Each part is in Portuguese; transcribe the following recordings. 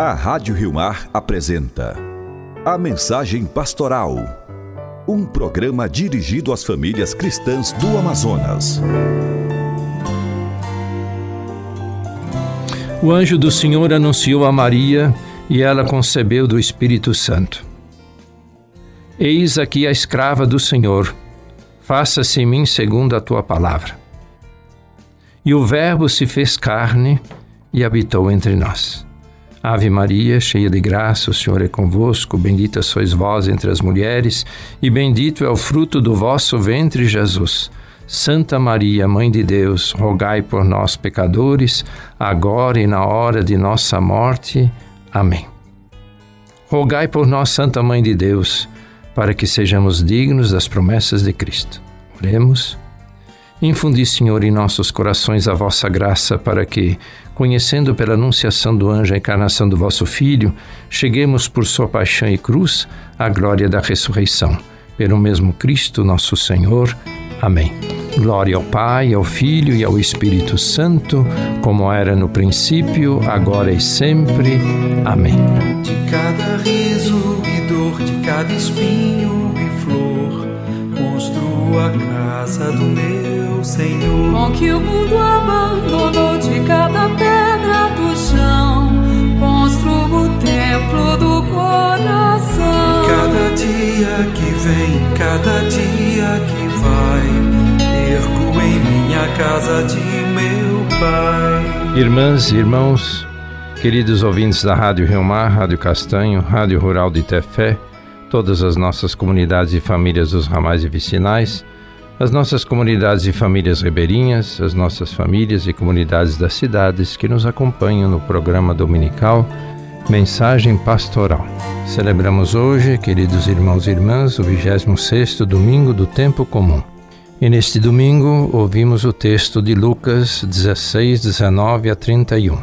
A Rádio Rio Mar apresenta A Mensagem Pastoral. Um programa dirigido às famílias cristãs do Amazonas. O anjo do Senhor anunciou a Maria e ela concebeu do Espírito Santo. Eis aqui a escrava do Senhor, faça-se em mim segundo a tua palavra. E o Verbo se fez carne e habitou entre nós. Ave Maria, cheia de graça, o Senhor é convosco, bendita sois vós entre as mulheres, e bendito é o fruto do vosso ventre, Jesus. Santa Maria, Mãe de Deus, rogai por nós, pecadores, agora e na hora de nossa morte. Amém. Rogai por nós, Santa Mãe de Deus, para que sejamos dignos das promessas de Cristo. Oremos. Infundi, Senhor, em nossos corações a vossa graça, para que, conhecendo pela anunciação do anjo a encarnação do vosso Filho, cheguemos por sua paixão e cruz à glória da ressurreição. Pelo mesmo Cristo, nosso Senhor. Amém. Glória ao Pai, ao Filho e ao Espírito Santo, como era no princípio, agora e sempre. Amém. De cada riso e dor, de cada espinho e flor, construo a casa do meu Senhor. Com que o mundo abandonou de cada pedra do chão, construo o templo do coração. Cada dia que vem, cada dia que vai, ergo em minha casa de meu Pai. Irmãs e irmãos, queridos ouvintes da Rádio Rio Mar, Rádio Castanho, Rádio Rural de Tefé, todas as nossas comunidades e famílias dos ramais e vicinais, as nossas comunidades e famílias ribeirinhas, as nossas famílias e comunidades das cidades que nos acompanham no programa dominical Mensagem Pastoral. Celebramos hoje, queridos irmãos e irmãs, o 26º domingo do tempo comum. E neste domingo ouvimos o texto de Lucas 16, 19 a 31.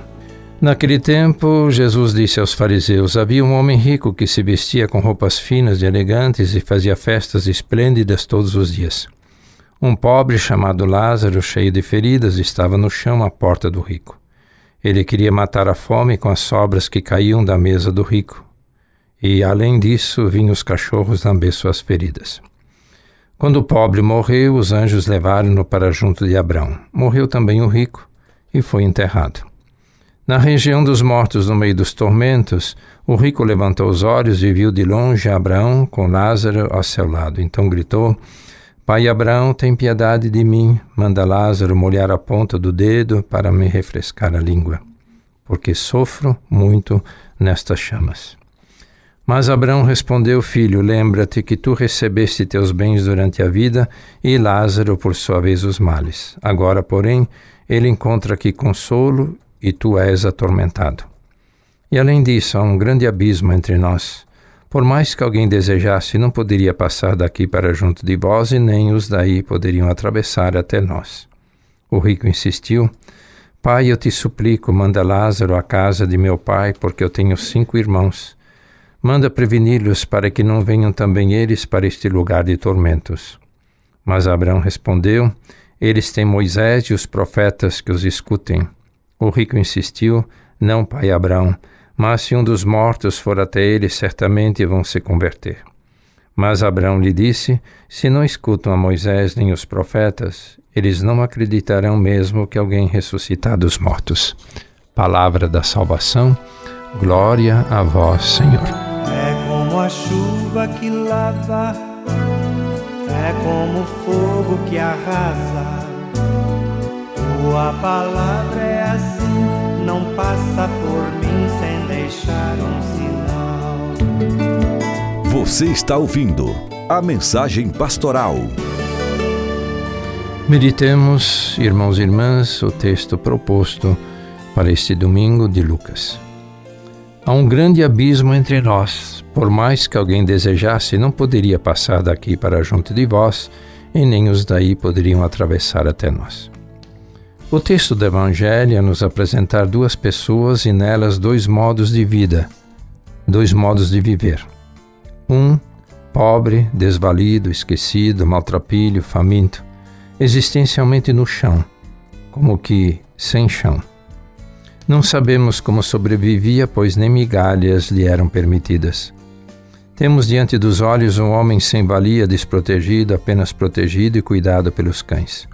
Naquele tempo, Jesus disse aos fariseus: Havia um homem rico que se vestia com roupas finas e elegantes e fazia festas esplêndidas todos os dias. Um pobre chamado Lázaro, cheio de feridas, estava no chão à porta do rico. Ele queria matar a fome com as sobras que caíam da mesa do rico. E, além disso, vinham os cachorros lamber suas feridas. Quando o pobre morreu, os anjos levaram-no para junto de Abraão. Morreu também o rico e foi enterrado. Na região dos mortos, no meio dos tormentos, o rico levantou os olhos e viu de longe Abraão com Lázaro ao seu lado. Então gritou: Pai Abraão, tem piedade de mim, manda Lázaro molhar a ponta do dedo para me refrescar a língua, porque sofro muito nestas chamas. Mas Abraão respondeu: Filho, lembra-te que tu recebeste teus bens durante a vida e Lázaro, por sua vez, os males. Agora, porém, ele encontra aqui consolo e tu és atormentado. E além disso, há um grande abismo entre nós por mais que alguém desejasse, não poderia passar daqui para junto de vós, e nem os daí poderiam atravessar até nós. O rico insistiu: Pai, eu te suplico, manda Lázaro à casa de meu pai, porque eu tenho cinco irmãos. Manda preveni-los para que não venham também eles para este lugar de tormentos. Mas Abraão respondeu: Eles têm Moisés e os profetas que os escutem. O rico insistiu: Não, pai Abraão mas se um dos mortos for até ele, certamente vão se converter. Mas Abraão lhe disse: Se não escutam a Moisés nem os profetas, eles não acreditarão mesmo que alguém ressuscitar dos mortos. Palavra da salvação, glória a vós, Senhor. É como a chuva que lava, é como o fogo que arrasa. Tua palavra é assim, não passa deixar um sinal. Você está ouvindo a mensagem pastoral. Meditemos, irmãos e irmãs, o texto proposto para este domingo de Lucas. Há um grande abismo entre nós. Por mais que alguém desejasse, não poderia passar daqui para junto de vós, e nem os daí poderiam atravessar até nós. O texto do Evangelho é nos apresentar duas pessoas e nelas dois modos de vida, dois modos de viver. Um, pobre, desvalido, esquecido, maltrapilho, faminto, existencialmente no chão, como que sem chão. Não sabemos como sobrevivia, pois nem migalhas lhe eram permitidas. Temos diante dos olhos um homem sem valia, desprotegido, apenas protegido e cuidado pelos cães.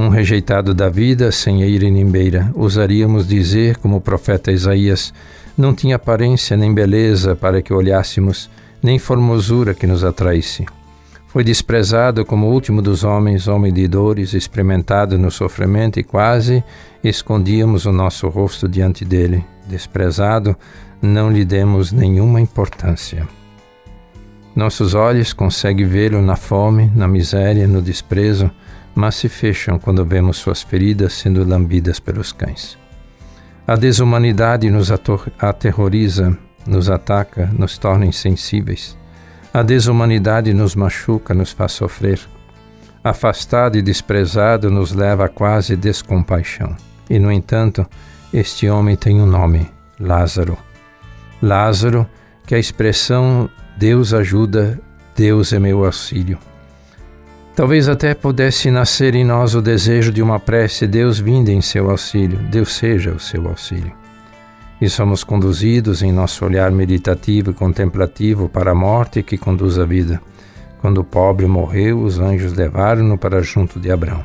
Um rejeitado da vida, sem eira nem beira, ousaríamos dizer, como o profeta Isaías, não tinha aparência nem beleza para que olhássemos, nem formosura que nos atraísse. Foi desprezado como o último dos homens, homem de dores, experimentado no sofrimento e quase escondíamos o nosso rosto diante dele. Desprezado, não lhe demos nenhuma importância. Nossos olhos conseguem vê-lo na fome, na miséria, no desprezo, mas se fecham quando vemos suas feridas sendo lambidas pelos cães. A desumanidade nos aterroriza, nos ataca, nos torna insensíveis. A desumanidade nos machuca, nos faz sofrer. Afastado e desprezado nos leva a quase descompaixão. E, no entanto, este homem tem um nome: Lázaro. Lázaro, que é a expressão Deus ajuda, Deus é meu auxílio. Talvez até pudesse nascer em nós o desejo de uma prece: Deus vinde em seu auxílio, Deus seja o seu auxílio. E somos conduzidos em nosso olhar meditativo e contemplativo para a morte que conduz à vida. Quando o pobre morreu, os anjos levaram-no para junto de Abraão.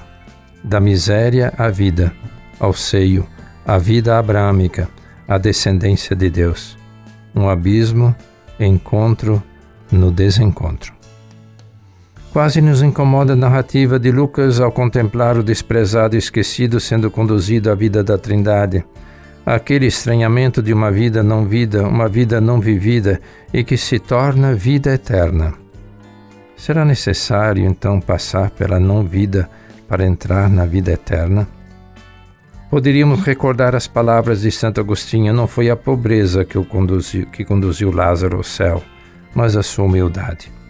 Da miséria à vida, ao seio, à vida abrâmica, à descendência de Deus. Um abismo encontro no desencontro. Quase nos incomoda a narrativa de Lucas ao contemplar o desprezado e esquecido sendo conduzido à vida da Trindade, aquele estranhamento de uma vida não vida, uma vida não vivida e que se torna vida eterna. Será necessário então passar pela não vida para entrar na vida eterna? Poderíamos recordar as palavras de Santo Agostinho: não foi a pobreza que, o conduziu, que conduziu Lázaro ao céu, mas a sua humildade.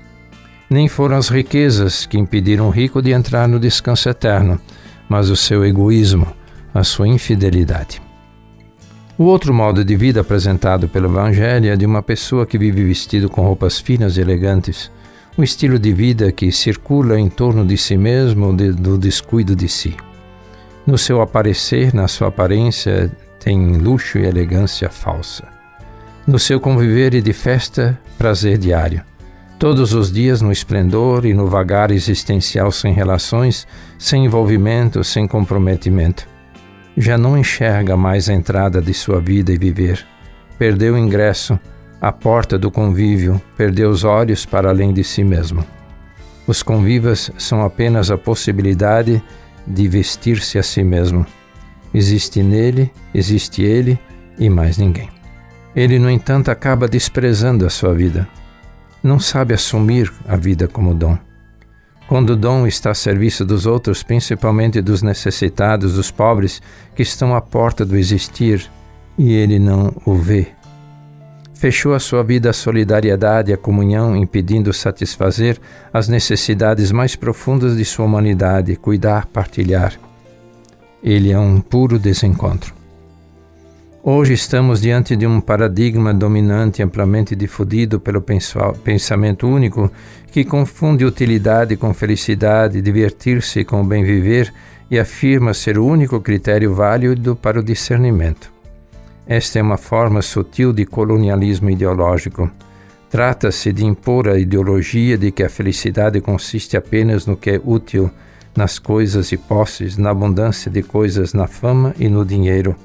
Nem foram as riquezas que impediram o rico de entrar no descanso eterno, mas o seu egoísmo, a sua infidelidade. O outro modo de vida apresentado pelo Evangelho é de uma pessoa que vive vestido com roupas finas e elegantes, um estilo de vida que circula em torno de si mesmo do descuido de si. No seu aparecer, na sua aparência, tem luxo e elegância falsa. No seu conviver e de festa, prazer diário. Todos os dias no esplendor e no vagar existencial sem relações, sem envolvimento, sem comprometimento. Já não enxerga mais a entrada de sua vida e viver. Perdeu o ingresso, a porta do convívio, perdeu os olhos para além de si mesmo. Os convivas são apenas a possibilidade de vestir-se a si mesmo. Existe nele, existe ele e mais ninguém. Ele, no entanto, acaba desprezando a sua vida. Não sabe assumir a vida como dom. Quando o dom está a serviço dos outros, principalmente dos necessitados, dos pobres que estão à porta do existir, e ele não o vê, fechou a sua vida à solidariedade e à comunhão, impedindo satisfazer as necessidades mais profundas de sua humanidade, cuidar, partilhar. Ele é um puro desencontro. Hoje estamos diante de um paradigma dominante amplamente difundido pelo pensamento único que confunde utilidade com felicidade, divertir-se com o bem viver e afirma ser o único critério válido para o discernimento. Esta é uma forma sutil de colonialismo ideológico. Trata-se de impor a ideologia de que a felicidade consiste apenas no que é útil, nas coisas e posses, na abundância de coisas, na fama e no dinheiro.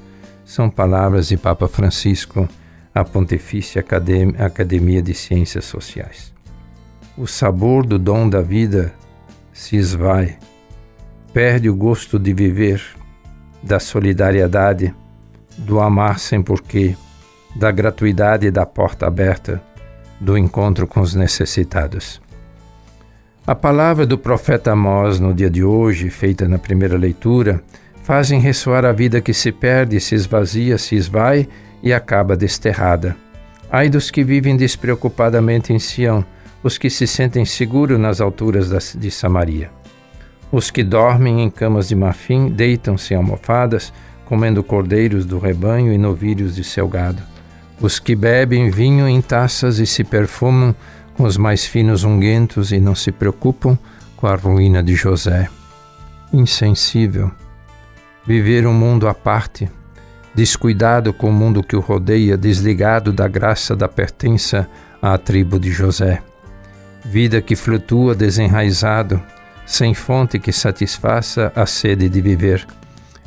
São palavras de Papa Francisco à Pontifícia Academia de Ciências Sociais. O sabor do dom da vida se esvai, perde o gosto de viver, da solidariedade do amar sem porquê, da gratuidade da porta aberta, do encontro com os necessitados. A palavra do profeta Amós no dia de hoje, feita na primeira leitura, fazem ressoar a vida que se perde, se esvazia, se esvai e acaba desterrada. Ai dos que vivem despreocupadamente em Sião, os que se sentem seguros nas alturas de Samaria. Os que dormem em camas de marfim, deitam-se almofadas, comendo cordeiros do rebanho e novilhos de seu gado. Os que bebem vinho em taças e se perfumam com os mais finos unguentos e não se preocupam com a ruína de José. Insensível. Viver um mundo à parte, descuidado com o mundo que o rodeia, desligado da graça da pertença à tribo de José. Vida que flutua desenraizado, sem fonte que satisfaça a sede de viver.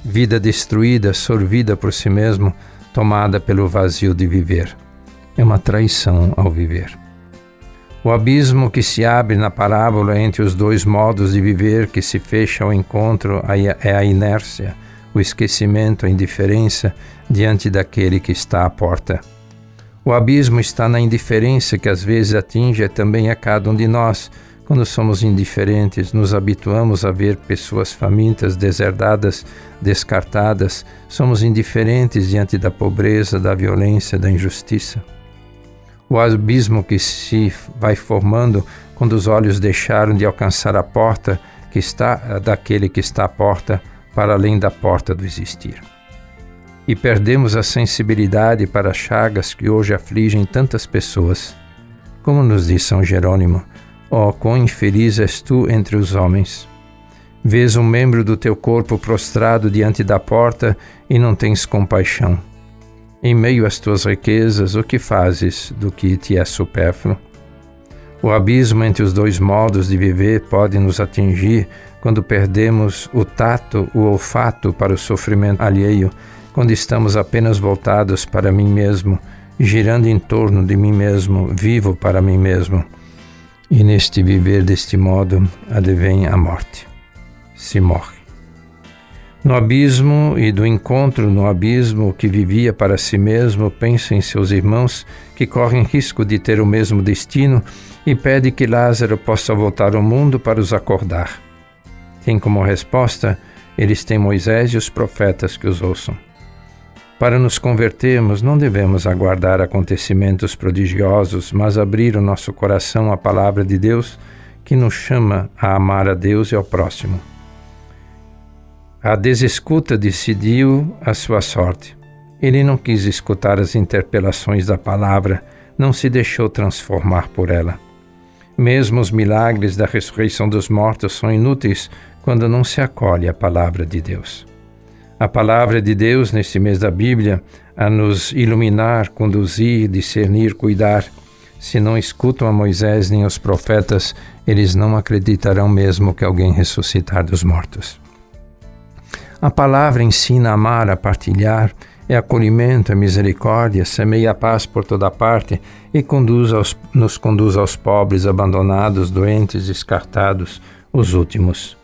Vida destruída, sorvida por si mesmo, tomada pelo vazio de viver. É uma traição ao viver. O abismo que se abre na parábola entre os dois modos de viver que se fecha ao encontro é a inércia, o esquecimento, a indiferença diante daquele que está à porta. O abismo está na indiferença que às vezes atinge também a cada um de nós. Quando somos indiferentes, nos habituamos a ver pessoas famintas, deserdadas, descartadas. Somos indiferentes diante da pobreza, da violência, da injustiça o abismo que se vai formando quando os olhos deixaram de alcançar a porta que está daquele que está à porta para além da porta do existir. E perdemos a sensibilidade para as chagas que hoje afligem tantas pessoas. Como nos diz São Jerônimo, ó oh, quão infeliz és tu entre os homens. Vês um membro do teu corpo prostrado diante da porta e não tens compaixão em meio às tuas riquezas, o que fazes do que te é supérfluo? O abismo entre os dois modos de viver pode nos atingir quando perdemos o tato, o olfato para o sofrimento alheio, quando estamos apenas voltados para mim mesmo, girando em torno de mim mesmo, vivo para mim mesmo. E neste viver deste modo advém a morte. Se morre. No abismo e do encontro no abismo que vivia para si mesmo, pensa em seus irmãos que correm risco de ter o mesmo destino e pede que Lázaro possa voltar ao mundo para os acordar. Tem como resposta: eles têm Moisés e os profetas que os ouçam. Para nos convertermos, não devemos aguardar acontecimentos prodigiosos, mas abrir o nosso coração à palavra de Deus que nos chama a amar a Deus e ao próximo. A desescuta decidiu a sua sorte. Ele não quis escutar as interpelações da palavra, não se deixou transformar por ela. Mesmo os milagres da ressurreição dos mortos são inúteis quando não se acolhe a palavra de Deus. A palavra de Deus, neste mês da Bíblia, a nos iluminar, conduzir, discernir, cuidar. Se não escutam a Moisés nem os profetas, eles não acreditarão mesmo que alguém ressuscitar dos mortos. A palavra ensina a amar, a partilhar, é acolhimento, é misericórdia, semeia a paz por toda parte e conduz aos, nos conduz aos pobres, abandonados, doentes, descartados, os últimos.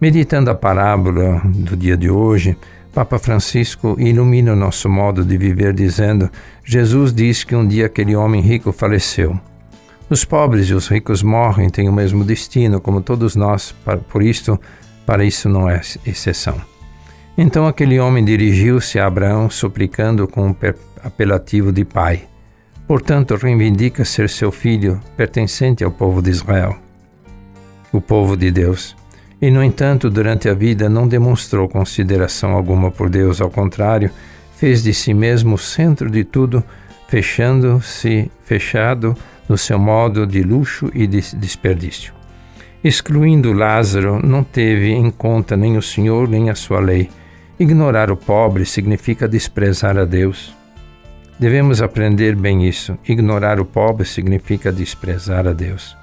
Meditando a parábola do dia de hoje, Papa Francisco ilumina o nosso modo de viver, dizendo: Jesus diz que um dia aquele homem rico faleceu. Os pobres e os ricos morrem, têm o mesmo destino, como todos nós, por isto para isso não é exceção. Então aquele homem dirigiu-se a Abraão, suplicando com um apelativo de pai. Portanto, reivindica ser seu filho, pertencente ao povo de Israel, o povo de Deus. E, no entanto, durante a vida não demonstrou consideração alguma por Deus, ao contrário, fez de si mesmo o centro de tudo, fechando-se, fechado no seu modo de luxo e de desperdício. Excluindo Lázaro, não teve em conta nem o Senhor nem a sua lei. Ignorar o pobre significa desprezar a Deus. Devemos aprender bem isso. Ignorar o pobre significa desprezar a Deus.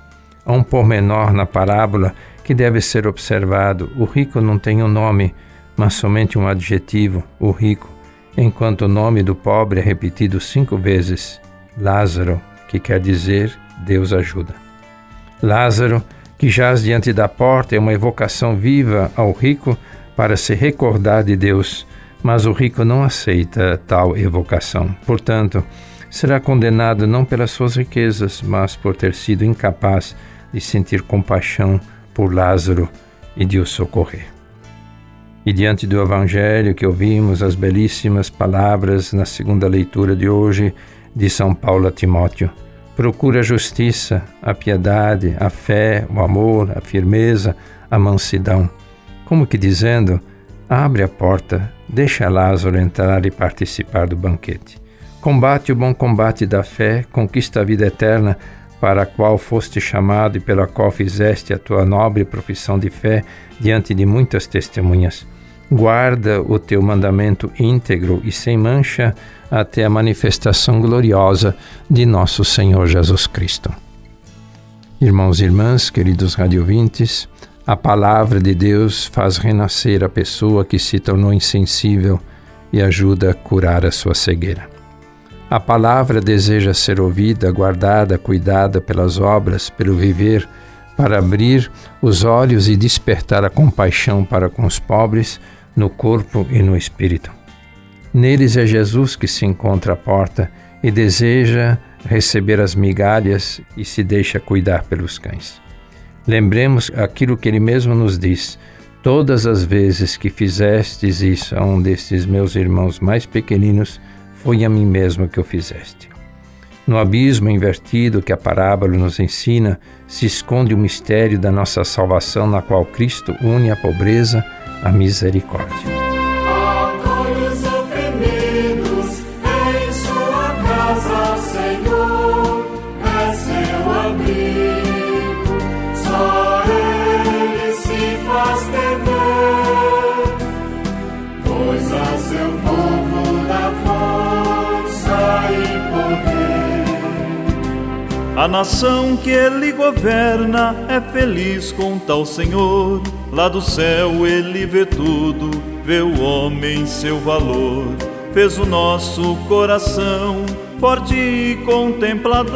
Há um pormenor na parábola que deve ser observado. O rico não tem um nome, mas somente um adjetivo, o rico, enquanto o nome do pobre é repetido cinco vezes: Lázaro, que quer dizer Deus ajuda. Lázaro que jaz diante da porta é uma evocação viva ao rico para se recordar de Deus, mas o rico não aceita tal evocação. Portanto, será condenado não pelas suas riquezas, mas por ter sido incapaz de sentir compaixão por Lázaro e de o socorrer. E diante do Evangelho que ouvimos, as belíssimas palavras na segunda leitura de hoje de São Paulo a Timóteo procura a justiça, a piedade, a fé, o amor, a firmeza, a mansidão. Como que dizendo: abre a porta, deixa Lázaro entrar e participar do banquete. Combate o bom combate da fé, conquista a vida eterna, para a qual foste chamado e pela qual fizeste a tua nobre profissão de fé diante de muitas testemunhas. Guarda o teu mandamento íntegro e sem mancha até a manifestação gloriosa de nosso Senhor Jesus Cristo. Irmãos e irmãs, queridos radiovintes, a palavra de Deus faz renascer a pessoa que se tornou insensível e ajuda a curar a sua cegueira. A palavra deseja ser ouvida, guardada, cuidada pelas obras, pelo viver, para abrir os olhos e despertar a compaixão para com os pobres no corpo e no espírito. Neles é Jesus que se encontra à porta e deseja receber as migalhas e se deixa cuidar pelos cães. Lembremos aquilo que ele mesmo nos diz: Todas as vezes que fizestes isso a um destes meus irmãos mais pequeninos, foi a mim mesmo que o fizeste. No abismo invertido que a parábola nos ensina, se esconde o mistério da nossa salvação, na qual Cristo une a pobreza à misericórdia. A nação que ele governa é feliz com tal Senhor. Lá do céu ele vê tudo, vê o homem seu valor. Fez o nosso coração forte e contemplador.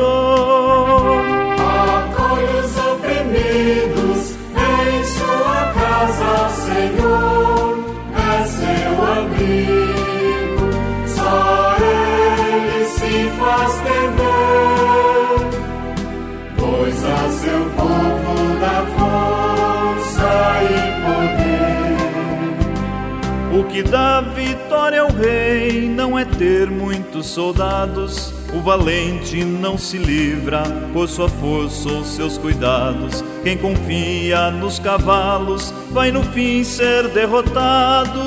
Acolhe os oprimidos em sua casa, Senhor. É seu abrigo, só ele se faz temer a seu povo dá força e poder. O que dá vitória ao rei não é ter muitos soldados. O valente não se livra por sua força ou seus cuidados. Quem confia nos cavalos vai no fim ser derrotado.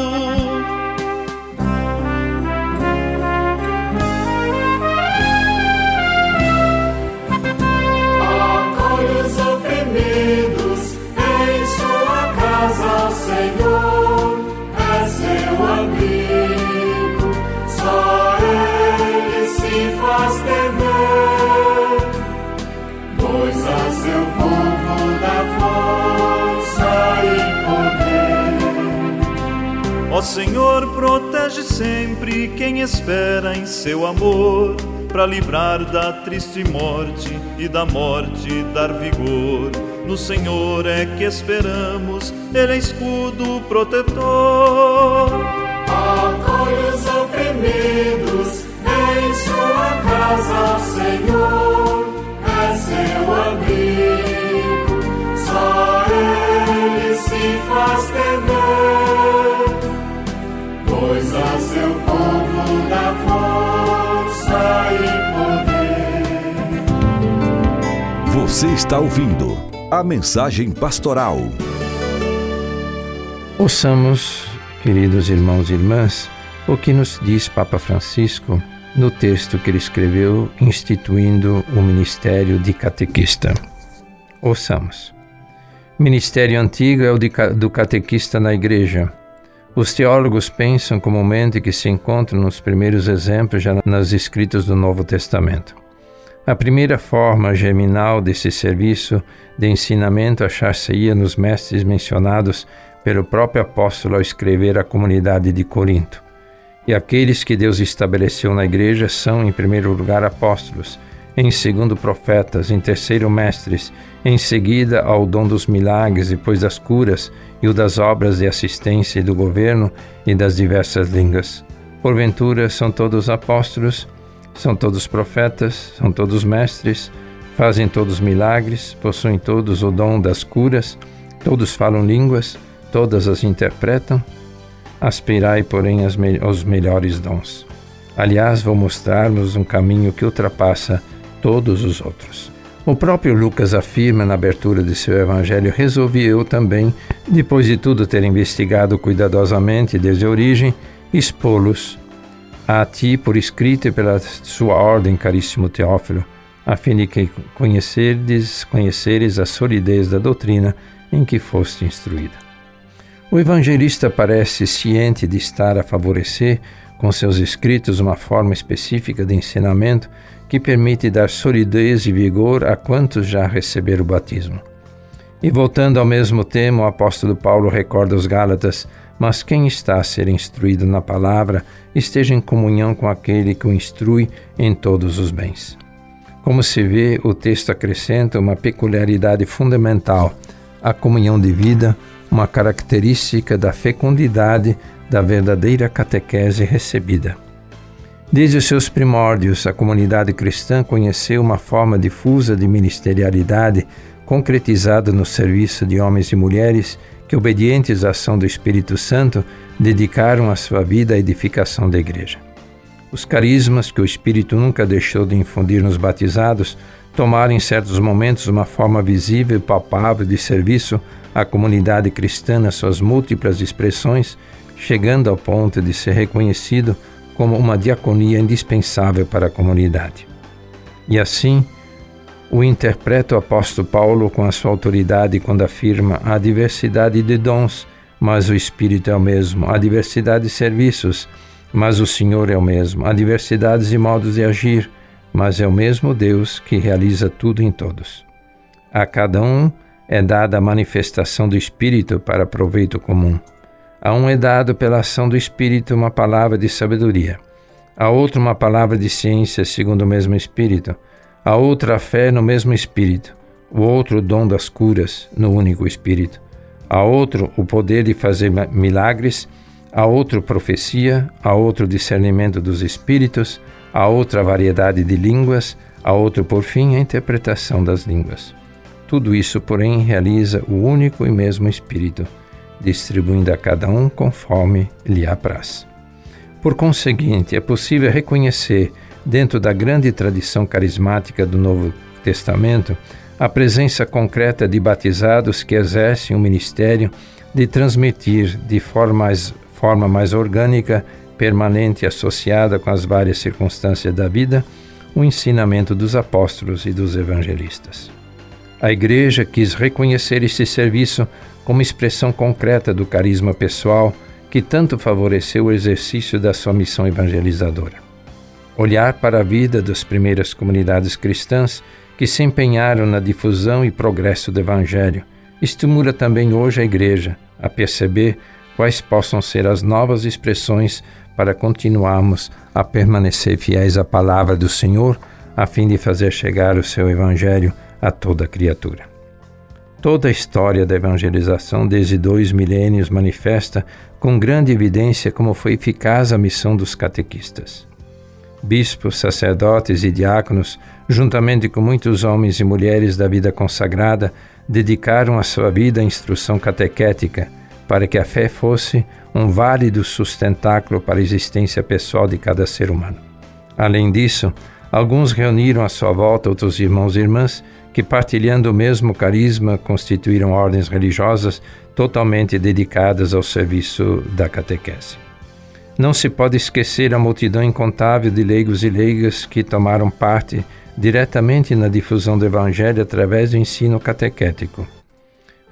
Senhor protege sempre quem espera em seu amor, para livrar da triste morte e da morte dar vigor. No Senhor é que esperamos, Ele é escudo protetor. Acolhe os oprimidos em sua casa, Senhor, Você está ouvindo a mensagem pastoral. Ouçamos, queridos irmãos e irmãs, o que nos diz Papa Francisco no texto que ele escreveu instituindo o ministério de catequista. Ouçamos. Ministério antigo é o de, do catequista na igreja os teólogos pensam comumente que se encontram nos primeiros exemplos já nas escritas do Novo Testamento. A primeira forma germinal desse serviço de ensinamento achar-se-ia nos mestres mencionados pelo próprio apóstolo ao escrever à comunidade de Corinto. E aqueles que Deus estabeleceu na igreja são, em primeiro lugar, apóstolos, em segundo, profetas, em terceiro, mestres, em seguida, ao dom dos milagres, depois das curas e o das obras de assistência e do governo e das diversas línguas. Porventura, são todos apóstolos, são todos profetas, são todos mestres, fazem todos milagres, possuem todos o dom das curas, todos falam línguas, todas as interpretam. Aspirai, porém, aos melhores dons. Aliás, vou mostrar-vos um caminho que ultrapassa todos os outros. O próprio Lucas afirma na abertura de seu evangelho: Resolvi eu também, depois de tudo ter investigado cuidadosamente desde a origem, expô-los a ti por escrito e pela sua ordem, caríssimo Teófilo, a fim de que conhecerdes, conheceres a solidez da doutrina em que foste instruída. O evangelista parece ciente de estar a favorecer com seus escritos uma forma específica de ensinamento que permite dar solidez e vigor a quantos já receberam o batismo. E voltando ao mesmo tema, o apóstolo Paulo recorda aos Gálatas: Mas quem está a ser instruído na palavra, esteja em comunhão com aquele que o instrui em todos os bens. Como se vê, o texto acrescenta uma peculiaridade fundamental: a comunhão de vida, uma característica da fecundidade da verdadeira catequese recebida. Desde os seus primórdios, a comunidade cristã conheceu uma forma difusa de ministerialidade concretizada no serviço de homens e mulheres que, obedientes à ação do Espírito Santo, dedicaram a sua vida à edificação da Igreja. Os carismas que o Espírito nunca deixou de infundir nos batizados tomaram em certos momentos uma forma visível e palpável de serviço à comunidade cristã nas suas múltiplas expressões, chegando ao ponto de ser reconhecido como uma diaconia indispensável para a comunidade. E assim, o interpreta o apóstolo Paulo com a sua autoridade quando afirma a diversidade de dons, mas o Espírito é o mesmo, a diversidade de serviços, mas o Senhor é o mesmo, a diversidade de modos de agir, mas é o mesmo Deus que realiza tudo em todos. A cada um é dada a manifestação do Espírito para proveito comum. A um é dado pela ação do Espírito uma palavra de sabedoria, a outro uma palavra de ciência segundo o mesmo Espírito, a outra a fé no mesmo Espírito, o outro o dom das curas no único Espírito, a outro o poder de fazer milagres, a outro profecia, a outro discernimento dos Espíritos, a outra variedade de línguas, a outro por fim a interpretação das línguas. Tudo isso, porém, realiza o único e mesmo Espírito distribuindo a cada um conforme lhe apraz. Por conseguinte, é possível reconhecer, dentro da grande tradição carismática do Novo Testamento, a presença concreta de batizados que exercem o ministério de transmitir de forma mais, forma mais orgânica, permanente e associada com as várias circunstâncias da vida, o ensinamento dos apóstolos e dos evangelistas. A Igreja quis reconhecer esse serviço como expressão concreta do carisma pessoal que tanto favoreceu o exercício da sua missão evangelizadora. Olhar para a vida das primeiras comunidades cristãs que se empenharam na difusão e progresso do Evangelho estimula também hoje a Igreja a perceber quais possam ser as novas expressões para continuarmos a permanecer fiéis à palavra do Senhor, a fim de fazer chegar o seu Evangelho a toda criatura. Toda a história da evangelização desde dois milênios manifesta com grande evidência como foi eficaz a missão dos catequistas. Bispos, sacerdotes e diáconos, juntamente com muitos homens e mulheres da vida consagrada, dedicaram a sua vida à instrução catequética para que a fé fosse um válido sustentáculo para a existência pessoal de cada ser humano. Além disso, alguns reuniram à sua volta outros irmãos e irmãs que, partilhando o mesmo carisma, constituíram ordens religiosas totalmente dedicadas ao serviço da catequese. Não se pode esquecer a multidão incontável de leigos e leigas que tomaram parte diretamente na difusão do Evangelho através do ensino catequético.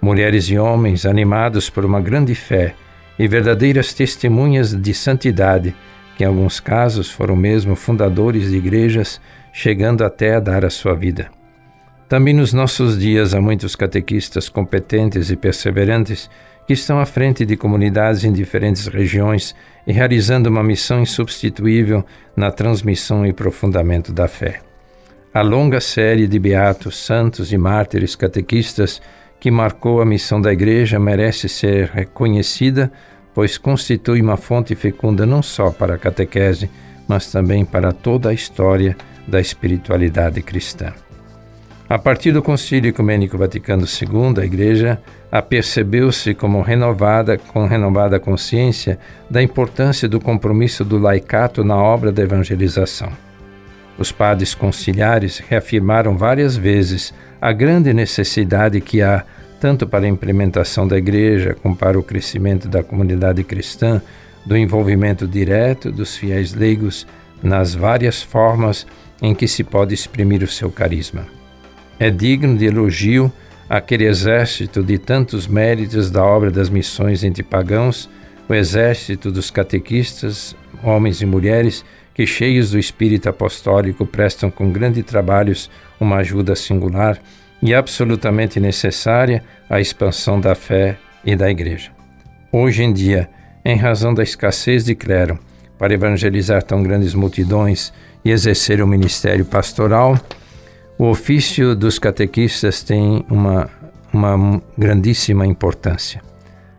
Mulheres e homens animados por uma grande fé e verdadeiras testemunhas de santidade, que em alguns casos foram mesmo fundadores de igrejas, chegando até a dar a sua vida. Também nos nossos dias há muitos catequistas competentes e perseverantes que estão à frente de comunidades em diferentes regiões e realizando uma missão insubstituível na transmissão e aprofundamento da fé. A longa série de beatos, santos e mártires catequistas que marcou a missão da Igreja merece ser reconhecida, pois constitui uma fonte fecunda não só para a catequese, mas também para toda a história da espiritualidade cristã. A partir do Concílio Ecumênico Vaticano II, a Igreja apercebeu-se como renovada, com renovada consciência da importância do compromisso do laicato na obra da evangelização. Os padres conciliares reafirmaram várias vezes a grande necessidade que há tanto para a implementação da Igreja como para o crescimento da comunidade cristã, do envolvimento direto dos fiéis leigos nas várias formas em que se pode exprimir o seu carisma. É digno de elogio aquele exército de tantos méritos da obra das missões entre pagãos, o exército dos catequistas, homens e mulheres, que, cheios do espírito apostólico, prestam com grande trabalhos uma ajuda singular e absolutamente necessária à expansão da fé e da Igreja. Hoje em dia, em razão da escassez de clero para evangelizar tão grandes multidões e exercer o ministério pastoral, o ofício dos catequistas tem uma, uma grandíssima importância.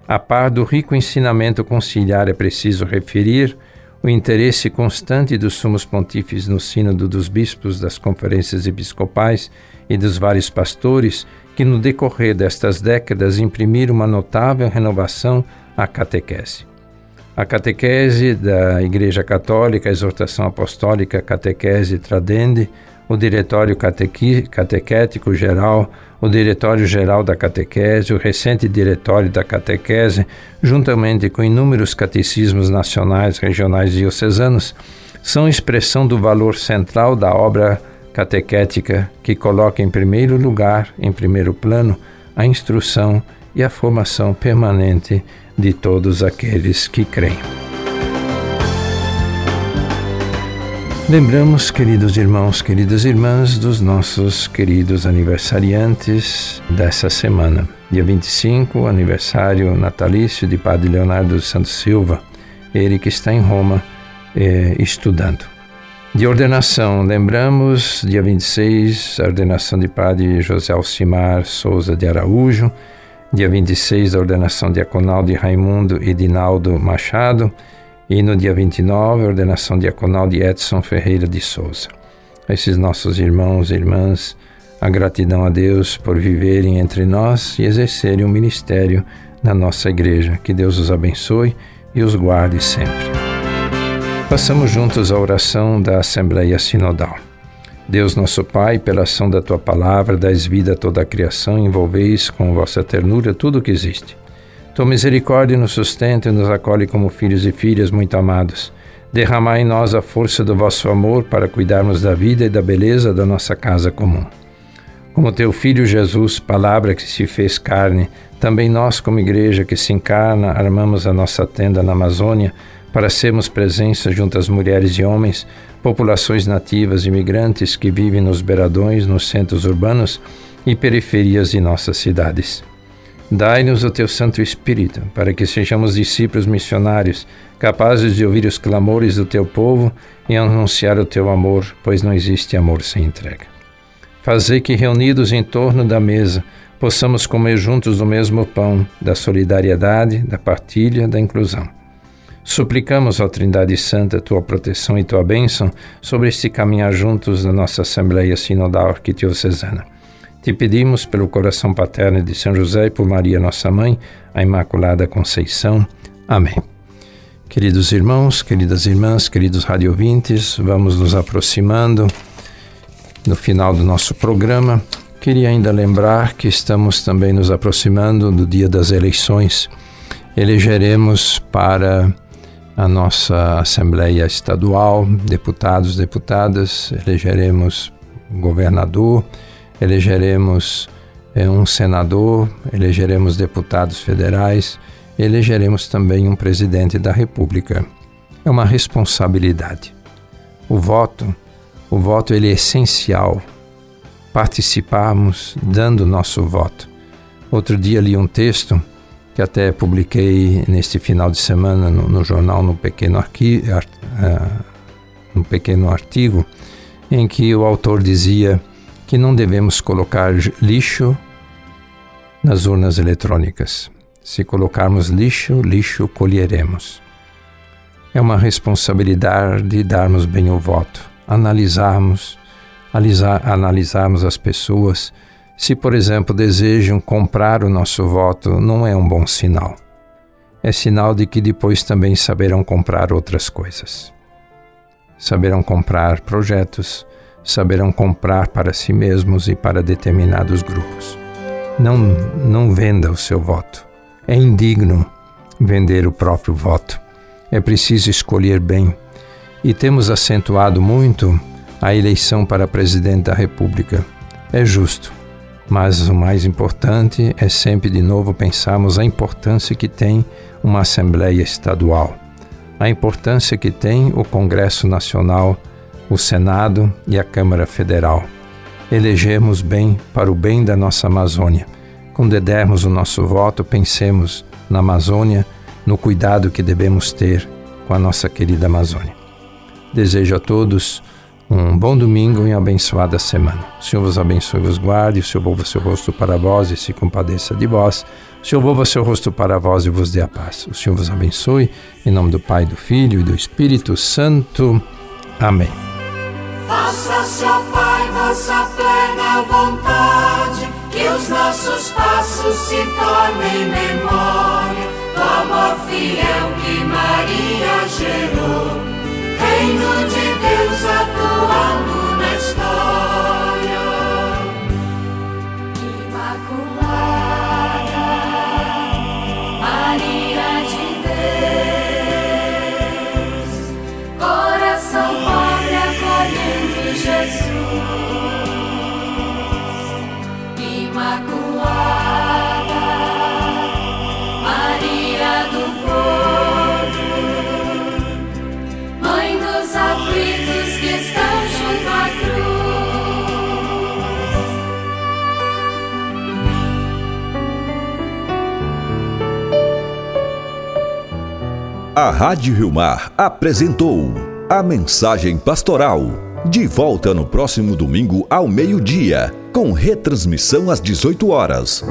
A par do rico ensinamento conciliar, é preciso referir o interesse constante dos sumos pontífices no sínodo dos bispos, das conferências episcopais e dos vários pastores, que no decorrer destas décadas imprimiram uma notável renovação à catequese. A catequese da Igreja Católica, a exortação apostólica Catequese Tradende, o Diretório Catequi, Catequético Geral, o Diretório Geral da Catequese, o recente Diretório da Catequese, juntamente com inúmeros catecismos nacionais, regionais e diocesanos, são expressão do valor central da obra catequética que coloca em primeiro lugar, em primeiro plano, a instrução e a formação permanente de todos aqueles que creem. Lembramos, queridos irmãos, queridas irmãs, dos nossos queridos aniversariantes dessa semana. Dia 25, aniversário natalício de Padre Leonardo Santos Silva, ele que está em Roma eh, estudando. De ordenação, lembramos, dia 26, a ordenação de Padre José Alcimar Souza de Araújo, dia 26, a ordenação diaconal de Raimundo e Machado, e no dia 29, a ordenação diaconal de Edson Ferreira de Souza. A esses nossos irmãos e irmãs, a gratidão a Deus por viverem entre nós e exercerem o ministério na nossa igreja. Que Deus os abençoe e os guarde sempre. Passamos juntos a oração da Assembleia Sinodal. Deus nosso Pai, pela ação da tua palavra, dás vida a toda a criação, envolveis com vossa ternura tudo o que existe. Tua misericórdia nos sustenta e nos acolhe como filhos e filhas muito amados. Derramai em nós a força do vosso amor para cuidarmos da vida e da beleza da nossa casa comum. Como teu Filho Jesus, palavra que se fez carne, também nós, como igreja que se encarna, armamos a nossa tenda na Amazônia para sermos presença junto às mulheres e homens, populações nativas e imigrantes que vivem nos beiradões, nos centros urbanos e periferias de nossas cidades. Dai-nos o teu Santo Espírito, para que sejamos discípulos missionários, capazes de ouvir os clamores do teu povo e anunciar o teu amor, pois não existe amor sem entrega. Fazei que, reunidos em torno da mesa, possamos comer juntos do mesmo pão, da solidariedade, da partilha, da inclusão. Suplicamos, ó Trindade Santa, tua proteção e tua bênção sobre este caminhar juntos da nossa Assembleia Sinodal Arquidiocesana te pedimos pelo coração paterno de São José e por Maria, nossa mãe, a Imaculada Conceição. Amém. Queridos irmãos, queridas irmãs, queridos radiovintes, vamos nos aproximando no final do nosso programa. Queria ainda lembrar que estamos também nos aproximando do dia das eleições. Elegeremos para a nossa Assembleia Estadual, deputados, deputadas, elegeremos governador, elegeremos é, um senador, elegeremos deputados federais, elegeremos também um presidente da República. É uma responsabilidade. O voto, o voto ele é essencial. Participarmos dando nosso voto. Outro dia li um texto que até publiquei neste final de semana no, no jornal, no pequeno, arqui, ar, uh, no pequeno artigo, em que o autor dizia que não devemos colocar lixo nas urnas eletrônicas. Se colocarmos lixo, lixo colheremos. É uma responsabilidade de darmos bem o voto, analisarmos, analisar, analisarmos as pessoas. Se, por exemplo, desejam comprar o nosso voto, não é um bom sinal. É sinal de que depois também saberão comprar outras coisas. Saberão comprar projetos, saberão comprar para si mesmos e para determinados grupos. Não, não venda o seu voto. É indigno vender o próprio voto. É preciso escolher bem. E temos acentuado muito a eleição para presidente da República. É justo. Mas o mais importante é sempre de novo pensarmos a importância que tem uma Assembleia Estadual, a importância que tem o Congresso Nacional, o Senado e a Câmara Federal. Elegemos bem para o bem da nossa Amazônia. Quando dermos o nosso voto, pensemos na Amazônia, no cuidado que devemos ter com a nossa querida Amazônia. Desejo a todos um bom domingo e uma abençoada semana. O Senhor vos abençoe e vos guarde, o Senhor volva seu rosto para vós e se compadeça de vós. O Senhor volva seu rosto para vós e vos dê a paz. O Senhor vos abençoe, em nome do Pai, do Filho e do Espírito Santo. Amém. Faça-se, Pai, vossa plena vontade, que os nossos passos se tornem memória A Rádio Rio Mar apresentou a mensagem pastoral. De volta no próximo domingo ao meio-dia, com retransmissão às 18 horas.